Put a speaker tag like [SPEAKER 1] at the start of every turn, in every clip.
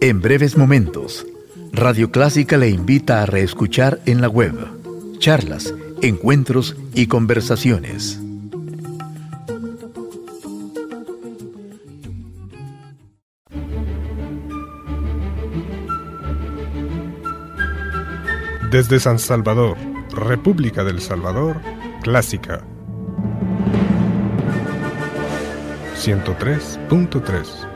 [SPEAKER 1] En breves momentos, Radio Clásica le invita a reescuchar en la web charlas, encuentros y conversaciones.
[SPEAKER 2] Desde San Salvador, República del Salvador, Clásica 103.3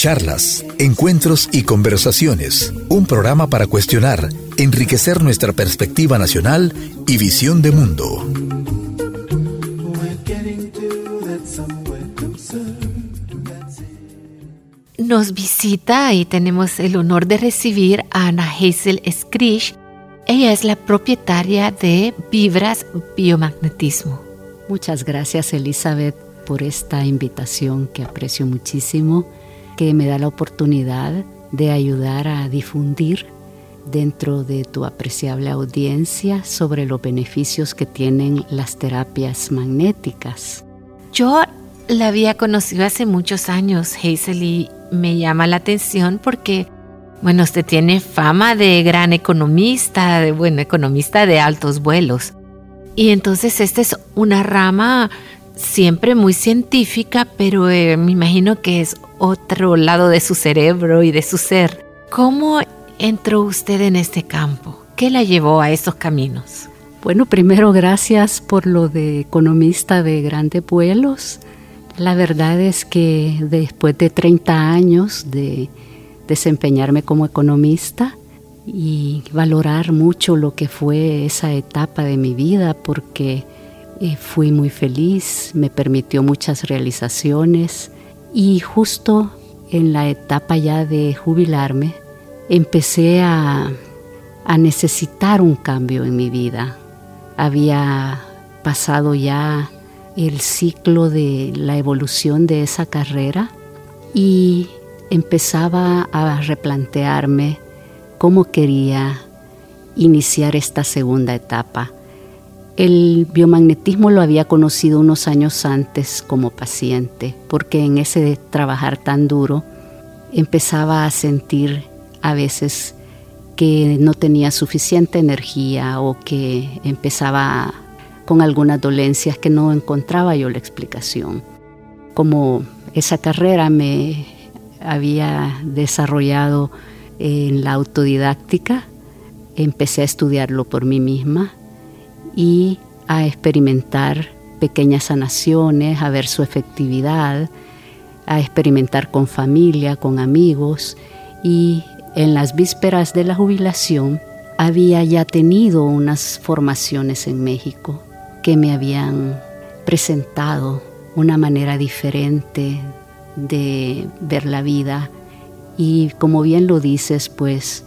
[SPEAKER 1] Charlas, encuentros y conversaciones. Un programa para cuestionar, enriquecer nuestra perspectiva nacional y visión de mundo.
[SPEAKER 3] Nos visita y tenemos el honor de recibir a Ana Hazel Skrish. Ella es la propietaria de Vibras Biomagnetismo.
[SPEAKER 4] Muchas gracias Elizabeth por esta invitación que aprecio muchísimo que me da la oportunidad de ayudar a difundir dentro de tu apreciable audiencia sobre los beneficios que tienen las terapias magnéticas.
[SPEAKER 3] Yo la había conocido hace muchos años, Hazel, y me llama la atención porque, bueno, usted tiene fama de gran economista, de bueno, economista de altos vuelos. Y entonces esta es una rama siempre muy científica, pero eh, me imagino que es otro lado de su cerebro y de su ser. ¿Cómo entró usted en este campo? ¿Qué la llevó a esos caminos?
[SPEAKER 4] Bueno, primero gracias por lo de economista de grandes vuelos. La verdad es que después de 30 años de desempeñarme como economista y valorar mucho lo que fue esa etapa de mi vida porque fui muy feliz, me permitió muchas realizaciones y justo en la etapa ya de jubilarme, empecé a, necesitar un cambio en mi vida. Había pasado ya el ciclo de la evolución de esa carrera y empezaba a replantearme cómo quería iniciar esta segunda etapa. El biomagnetismo lo había conocido unos años antes como paciente, porque en ese trabajar tan duro empezaba a sentir a veces que no tenía suficiente energía o que empezaba con algunas dolencias que no encontraba yo la explicación. Como esa carrera me había desarrollado en la autodidáctica, empecé a estudiarlo por mí misma y a experimentar pequeñas sanaciones, a ver su efectividad, a experimentar con familia, con amigos. Y en las vísperas de la jubilación había ya tenido unas formaciones en México que me habían presentado una manera diferente de ver la vida. Y como bien lo dices, pues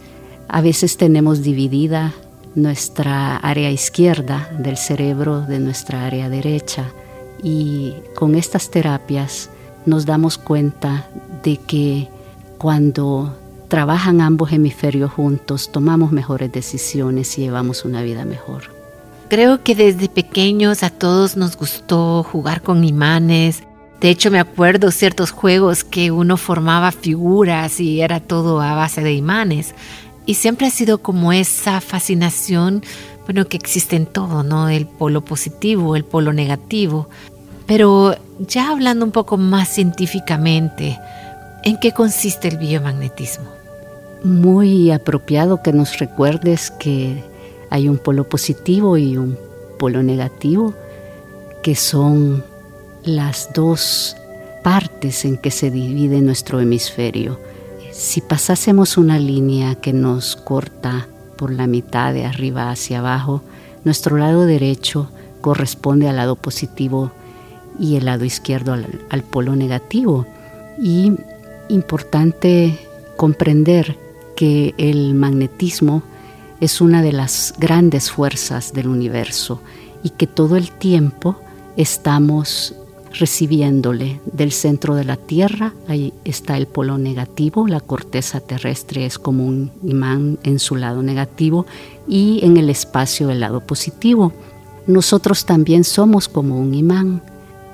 [SPEAKER 4] a veces tenemos dividida nuestra área izquierda del cerebro de nuestra área derecha. Y con estas terapias nos damos cuenta de que cuando trabajan ambos hemisferios juntos, tomamos mejores decisiones y llevamos una vida mejor.
[SPEAKER 3] Creo que desde pequeños a todos nos gustó jugar con imanes. De hecho, me acuerdo ciertos juegos que uno formaba figuras y era todo a base de imanes. Y siempre ha sido como esa fascinación, bueno, que existe en todo, ¿no? El polo positivo, el polo negativo. Pero ya hablando un poco más científicamente, ¿en qué consiste el biomagnetismo?
[SPEAKER 4] Muy apropiado que nos recuerdes que hay un polo positivo y un polo negativo, que son las dos partes en que se divide nuestro hemisferio si pasásemos una línea que nos corta por la mitad de arriba hacia abajo, nuestro lado derecho corresponde al lado positivo y el lado izquierdo al, polo negativo. Y importante comprender que el magnetismo es una de las grandes fuerzas del universo y que todo el tiempo estamos recibiéndole. Del centro de la Tierra, ahí está el polo negativo, la corteza terrestre es como un imán en su lado negativo y en el espacio el lado positivo. Nosotros también somos como un imán,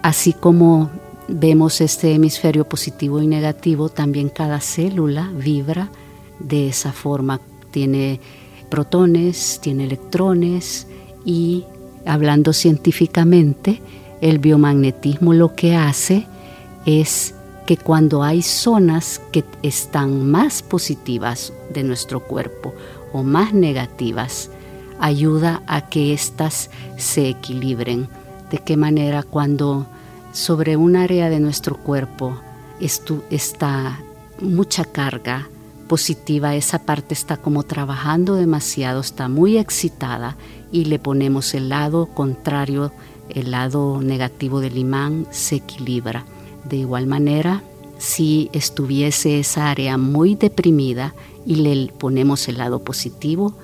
[SPEAKER 4] así como vemos este hemisferio positivo y negativo, también cada célula vibra de esa forma, tiene protones, tiene electrones y hablando científicamente, el biomagnetismo lo que hace es que cuando hay zonas que están más positivas de nuestro cuerpo o más negativas, ayuda a que éstas se equilibren. ¿De qué manera cuando sobre un área de nuestro cuerpo está mucha carga positiva, esa parte está como trabajando demasiado, está muy excitada y le ponemos el lado contrario el lado negativo del imán se equilibra. De igual manera, si estuviese esa área muy deprimida y le ponemos el lado positivo,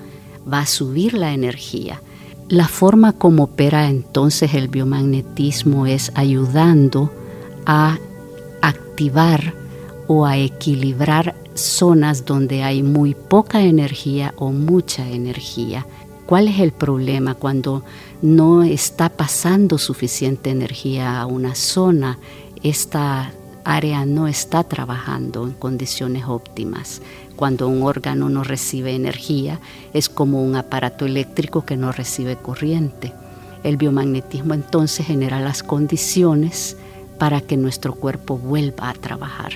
[SPEAKER 4] va a subir la energía. La forma como opera entonces el biomagnetismo es ayudando a activar o a equilibrar zonas donde hay muy poca energía o mucha energía. ¿Cuál es el problema cuando no está pasando suficiente energía a una zona? Esta área no está trabajando en condiciones óptimas. Cuando un órgano no recibe energía, es como un aparato eléctrico que no recibe corriente. El biomagnetismo entonces genera las condiciones para que nuestro cuerpo vuelva a trabajar.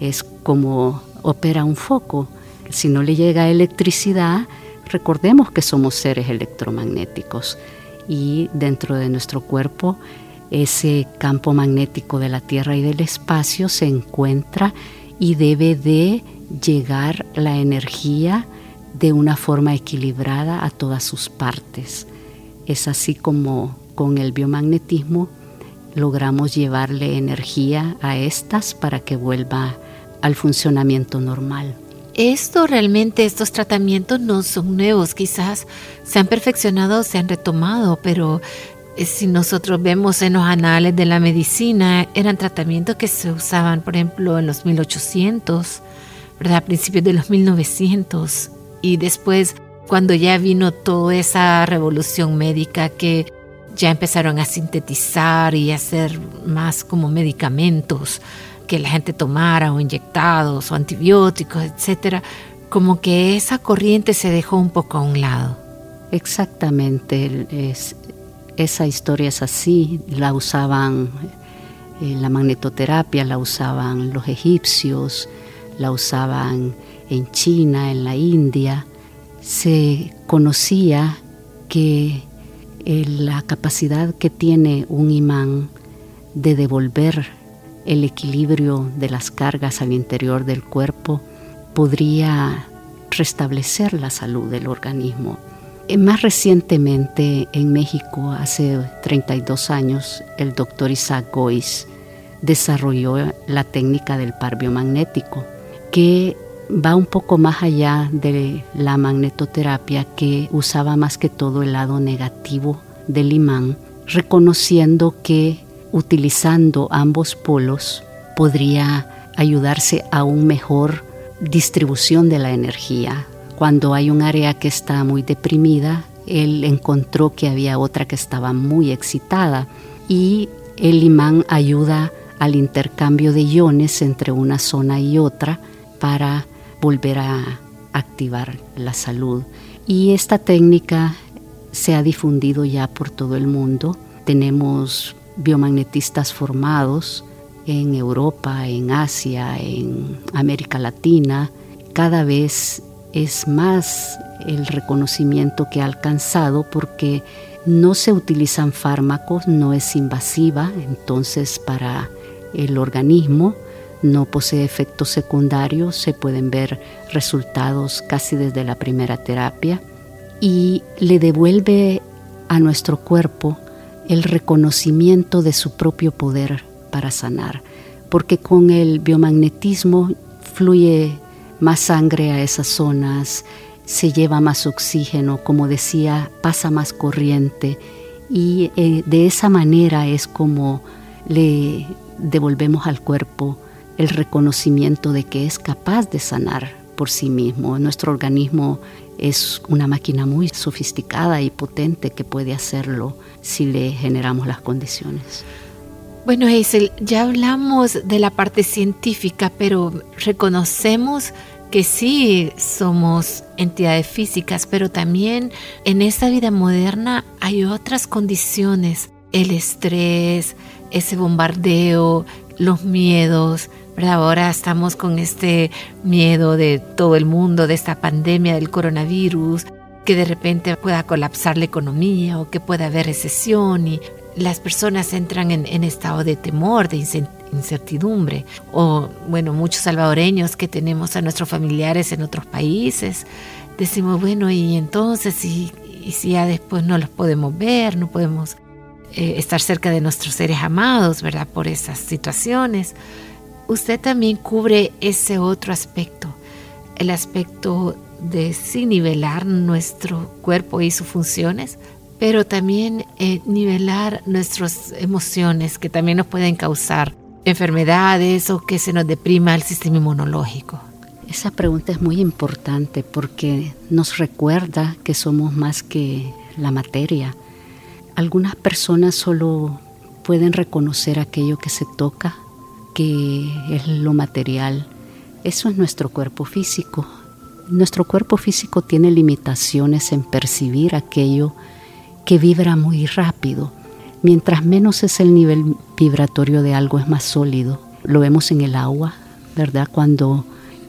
[SPEAKER 4] Es como opera un foco. Si no le llega electricidad, Recordemos que somos seres electromagnéticos y dentro de nuestro cuerpo ese campo magnético de la Tierra y del espacio se encuentra y debe de llegar la energía de una forma equilibrada a todas sus partes. Es así como con el biomagnetismo logramos llevarle energía a estas para que vuelva al funcionamiento normal.
[SPEAKER 3] Esto realmente, estos tratamientos no son nuevos, quizás se han perfeccionado, se han retomado, pero eh, si nosotros vemos en los anales de la medicina, eran tratamientos que se usaban, por ejemplo, en los 1800, ¿verdad? a principios de los 1900, y después, cuando ya vino toda esa revolución médica que ya empezaron a sintetizar y a hacer más como medicamentos, que la gente tomara o inyectados o antibióticos, etcétera, como que esa corriente se dejó un poco a un lado.
[SPEAKER 4] Exactamente, es, esa historia es así, la usaban eh, la magnetoterapia, la usaban los egipcios, la usaban en China, en la India. Se conocía que eh, la capacidad que tiene un imán de devolver el equilibrio de las cargas al interior del cuerpo podría restablecer la salud del organismo. Eh, más recientemente en México, hace 32 años, el doctor Isaac Gois desarrolló la técnica del par biomagnético, que va un poco más allá de la magnetoterapia que usaba más que todo el lado negativo del imán, reconociendo que utilizando ambos polos podría ayudarse a una mejor distribución de la energía. Cuando hay un área que está muy deprimida, él encontró que había otra que estaba muy excitada y el imán ayuda al intercambio de iones entre una zona y otra para volver a activar la salud. Y esta técnica se ha difundido ya por todo el mundo. Tenemos biomagnetistas formados en Europa, en Asia, en América Latina. Cada vez es más el reconocimiento que ha alcanzado porque no se utilizan fármacos, no es invasiva, entonces para el organismo no posee efectos secundarios, se pueden ver resultados casi desde la primera terapia y le devuelve a nuestro cuerpo el reconocimiento de su propio poder para sanar, porque con el biomagnetismo fluye más sangre a esas zonas, se lleva más oxígeno, como decía, pasa más corriente y eh, de esa manera es como le devolvemos al cuerpo el reconocimiento de que es capaz de sanar por sí mismo. Nuestro organismo es una máquina muy sofisticada y potente que puede hacerlo si le generamos las condiciones.
[SPEAKER 3] Bueno, Hazel, ya hablamos de la parte científica, pero reconocemos que sí somos entidades físicas, pero también en esta vida moderna hay otras condiciones, el estrés, ese bombardeo, los miedos, Ahora estamos con este miedo de todo el mundo, de esta pandemia del coronavirus, que de repente pueda colapsar la economía o que pueda haber recesión y las personas entran en, en estado de temor, de incertidumbre. O, bueno, muchos salvadoreños que tenemos a nuestros familiares en otros países, decimos, bueno, y entonces, y, si ya después no los podemos ver, no podemos eh, estar cerca de nuestros seres amados, ¿verdad? Por esas situaciones usted también cubre ese otro aspecto, el aspecto de sí nivelar nuestro cuerpo y sus funciones, pero también eh, nivelar nuestras emociones que también nos pueden causar enfermedades o que se nos deprima el sistema inmunológico.
[SPEAKER 4] Esa pregunta es muy importante porque nos recuerda que somos más que la materia. Algunas personas solo pueden reconocer aquello que se toca que es lo material. Eso es nuestro cuerpo físico. Nuestro cuerpo físico tiene limitaciones en percibir aquello que vibra muy rápido. Mientras menos es el nivel vibratorio de algo, es más sólido. Lo vemos en el agua, ¿verdad? Cuando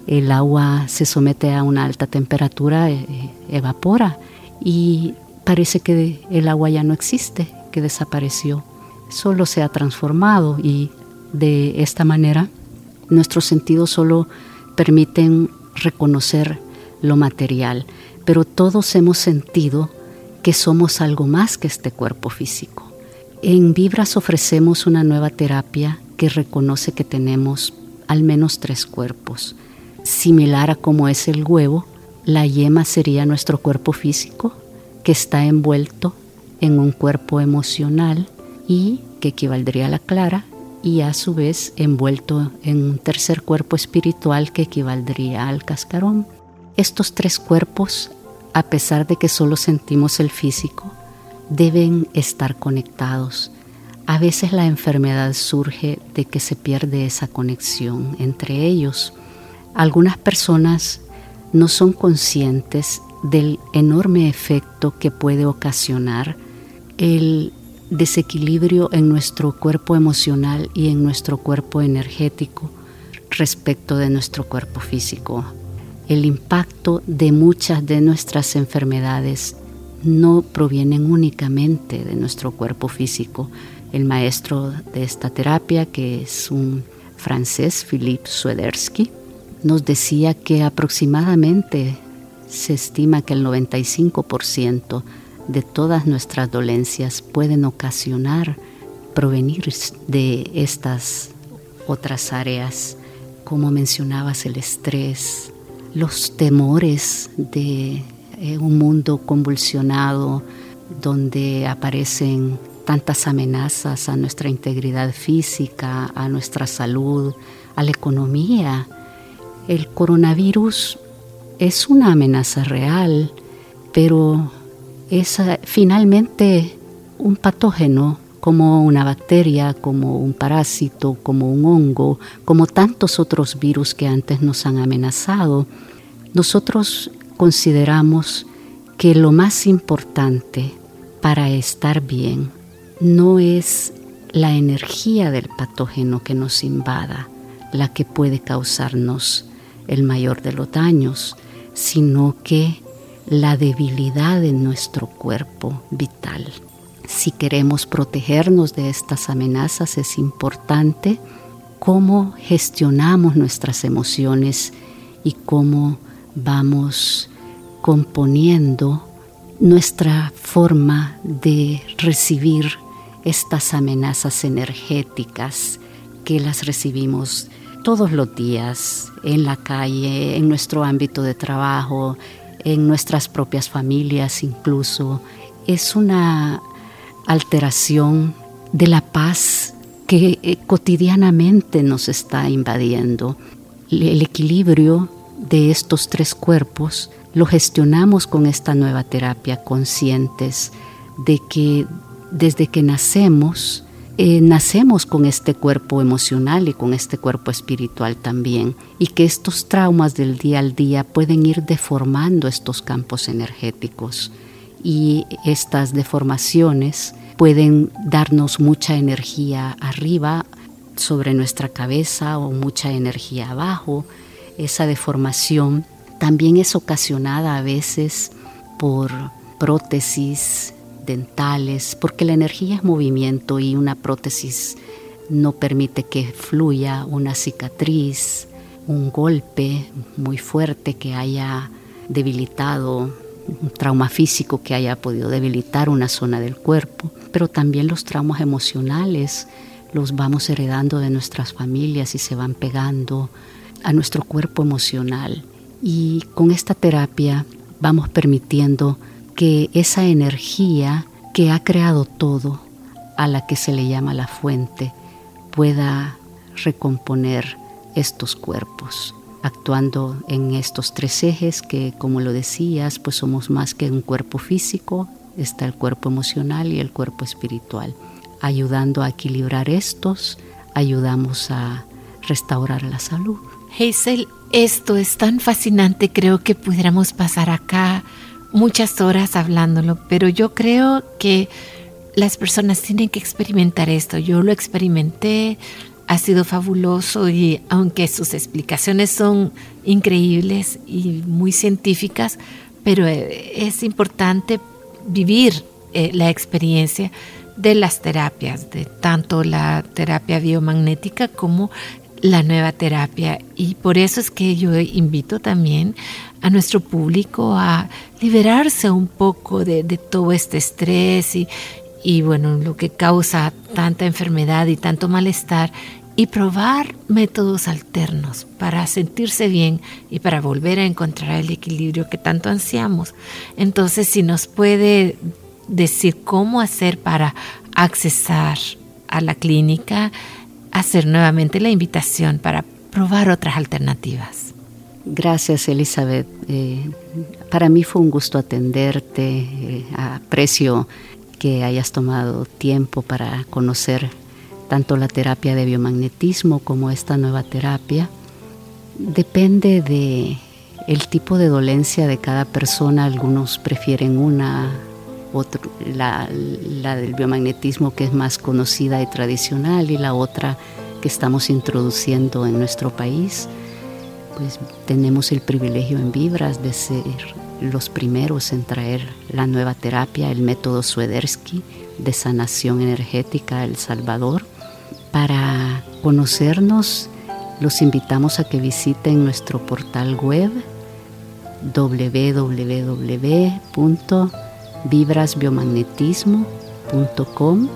[SPEAKER 4] el agua se somete a una alta temperatura, eh, eh, evapora y parece que el agua ya no existe, que desapareció. Solo se ha transformado y de esta manera, nuestros sentidos solo permiten reconocer lo material, pero todos hemos sentido que somos algo más que este cuerpo físico. En Vibras ofrecemos una nueva terapia que reconoce que tenemos al menos tres cuerpos. Similar a como es el huevo, la yema sería nuestro cuerpo físico, que está envuelto en un cuerpo emocional y que equivaldría a la clara, y a su vez envuelto en un tercer cuerpo espiritual que equivaldría al cascarón. Estos tres cuerpos, a pesar de que solo sentimos el físico, deben estar conectados. A veces la enfermedad surge de que se pierde esa conexión entre ellos. Algunas personas no son conscientes del enorme efecto que puede ocasionar el desequilibrio en nuestro cuerpo emocional y en nuestro cuerpo energético respecto de nuestro cuerpo físico. El impacto de muchas de nuestras enfermedades no provienen únicamente de nuestro cuerpo físico. El maestro de esta terapia, que es un francés, Philippe Swedersky, nos decía que aproximadamente se estima que el 95% de todas nuestras dolencias pueden ocasionar provenir de estas otras áreas, como mencionabas, el estrés, los temores de eh, un mundo convulsionado donde aparecen tantas amenazas a nuestra integridad física, a nuestra salud, a la economía. El coronavirus es una amenaza real, pero es eh, finalmente un patógeno como una bacteria, como un parásito, como un hongo, como tantos otros virus que antes nos han amenazado, nosotros consideramos que lo más importante para estar bien no es la energía del patógeno que nos invada, la que puede causarnos el mayor de los daños, sino que la debilidad de nuestro cuerpo vital. Si queremos protegernos de estas amenazas es importante cómo gestionamos nuestras emociones y cómo vamos componiendo nuestra forma de recibir estas amenazas energéticas que las recibimos todos los días en la calle, en nuestro ámbito de trabajo, en nuestras propias familias incluso. Es una alteración de la paz que eh, cotidianamente nos está invadiendo. El equilibrio de estos tres cuerpos lo gestionamos con esta nueva terapia, conscientes de que desde que nacemos, eh, nacemos con este cuerpo emocional y con este cuerpo espiritual también, y que estos traumas del día al día pueden ir deformando estos campos energéticos y estas deformaciones pueden darnos mucha energía arriba sobre nuestra cabeza o mucha energía abajo. Esa deformación también es ocasionada a veces por prótesis dentales, porque la energía es movimiento y una prótesis no permite que fluya una cicatriz, un golpe muy fuerte que haya debilitado, un trauma físico que haya podido debilitar una zona del cuerpo pero también los traumas emocionales los vamos heredando de nuestras familias y se van pegando a nuestro cuerpo emocional. Y con esta terapia vamos permitiendo que esa energía que ha creado todo, a la que se le llama la fuente, pueda recomponer estos cuerpos, actuando en estos tres ejes que, como lo decías, pues somos más que un cuerpo físico, está el cuerpo emocional y el cuerpo espiritual. Ayudando a equilibrar estos, ayudamos a restaurar la salud.
[SPEAKER 3] Hazel, esto es tan fascinante, creo que pudiéramos pasar acá muchas horas hablándolo, pero yo creo que las personas tienen que experimentar esto. Yo lo experimenté, ha sido fabuloso y aunque sus explicaciones son increíbles y muy científicas, pero eh, es importante vivir eh, la experiencia de las terapias, de tanto la terapia biomagnética como la nueva terapia. Y por eso es que yo invito también a nuestro público a liberarse un poco de, todo este estrés y, y, bueno, lo que causa tanta enfermedad y tanto malestar y probar métodos alternos para sentirse bien y para volver a encontrar el equilibrio que tanto ansiamos. Entonces, si nos puede decir cómo hacer para accesar a la clínica, hacer nuevamente la invitación para probar otras alternativas.
[SPEAKER 4] Gracias, Elizabeth. Eh, para mí fue un gusto atenderte. Eh, aprecio que hayas tomado tiempo para conocer tanto la terapia de biomagnetismo como esta nueva terapia, depende de el tipo de dolencia de cada persona. Algunos prefieren una, la, la del biomagnetismo que es más conocida y tradicional y la otra que estamos introduciendo en nuestro país. Pues tenemos el privilegio en Vibras de ser los primeros en traer la nueva terapia, el método Swedersky de sanación energética El Salvador. Para conocernos, los invitamos a que visiten nuestro portal web www.vibrasbiomagnetismo.com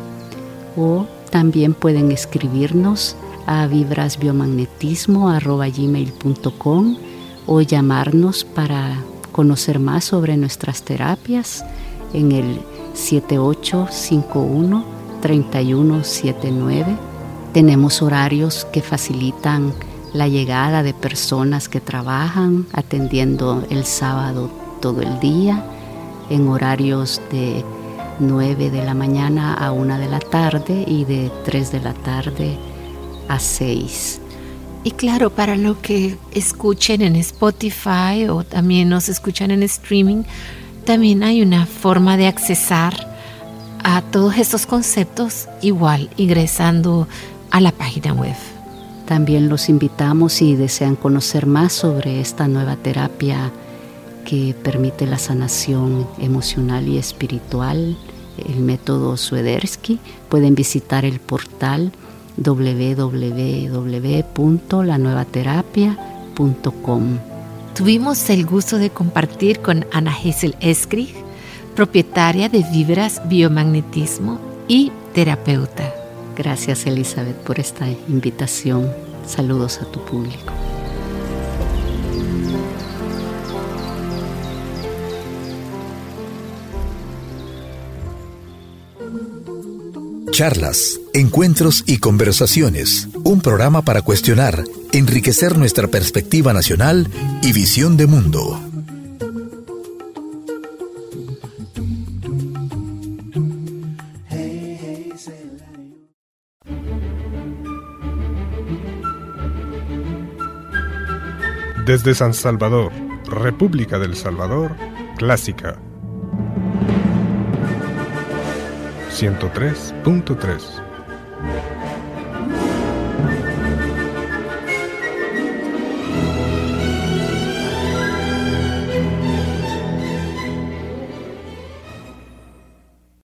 [SPEAKER 4] o también pueden escribirnos a vibrasbiomagnetismo.com o llamarnos para conocer más sobre nuestras terapias en el 7851 3179 tenemos horarios que facilitan la llegada de personas que trabajan atendiendo el sábado todo el día en horarios de 9 de la mañana a 1 de la tarde y de 3 de la tarde a 6.
[SPEAKER 3] Y claro, para lo que escuchen en Spotify o también nos escuchan en streaming, también hay una forma de accesar a todos estos conceptos igual ingresando a la página web.
[SPEAKER 4] También los invitamos si desean conocer más sobre esta nueva terapia que permite la sanación emocional y espiritual, el método Swedersky, pueden visitar el portal www.lanuevaterapia.com.
[SPEAKER 3] Tuvimos el gusto de compartir con Ana Hazel Eskrig, propietaria de Vibras Biomagnetismo y terapeuta.
[SPEAKER 4] Gracias Elizabeth por esta invitación. Saludos a tu público.
[SPEAKER 1] Charlas, encuentros y conversaciones. Un programa para cuestionar, enriquecer nuestra perspectiva nacional y visión de mundo.
[SPEAKER 2] Desde San Salvador, República del Salvador, Clásica 103.3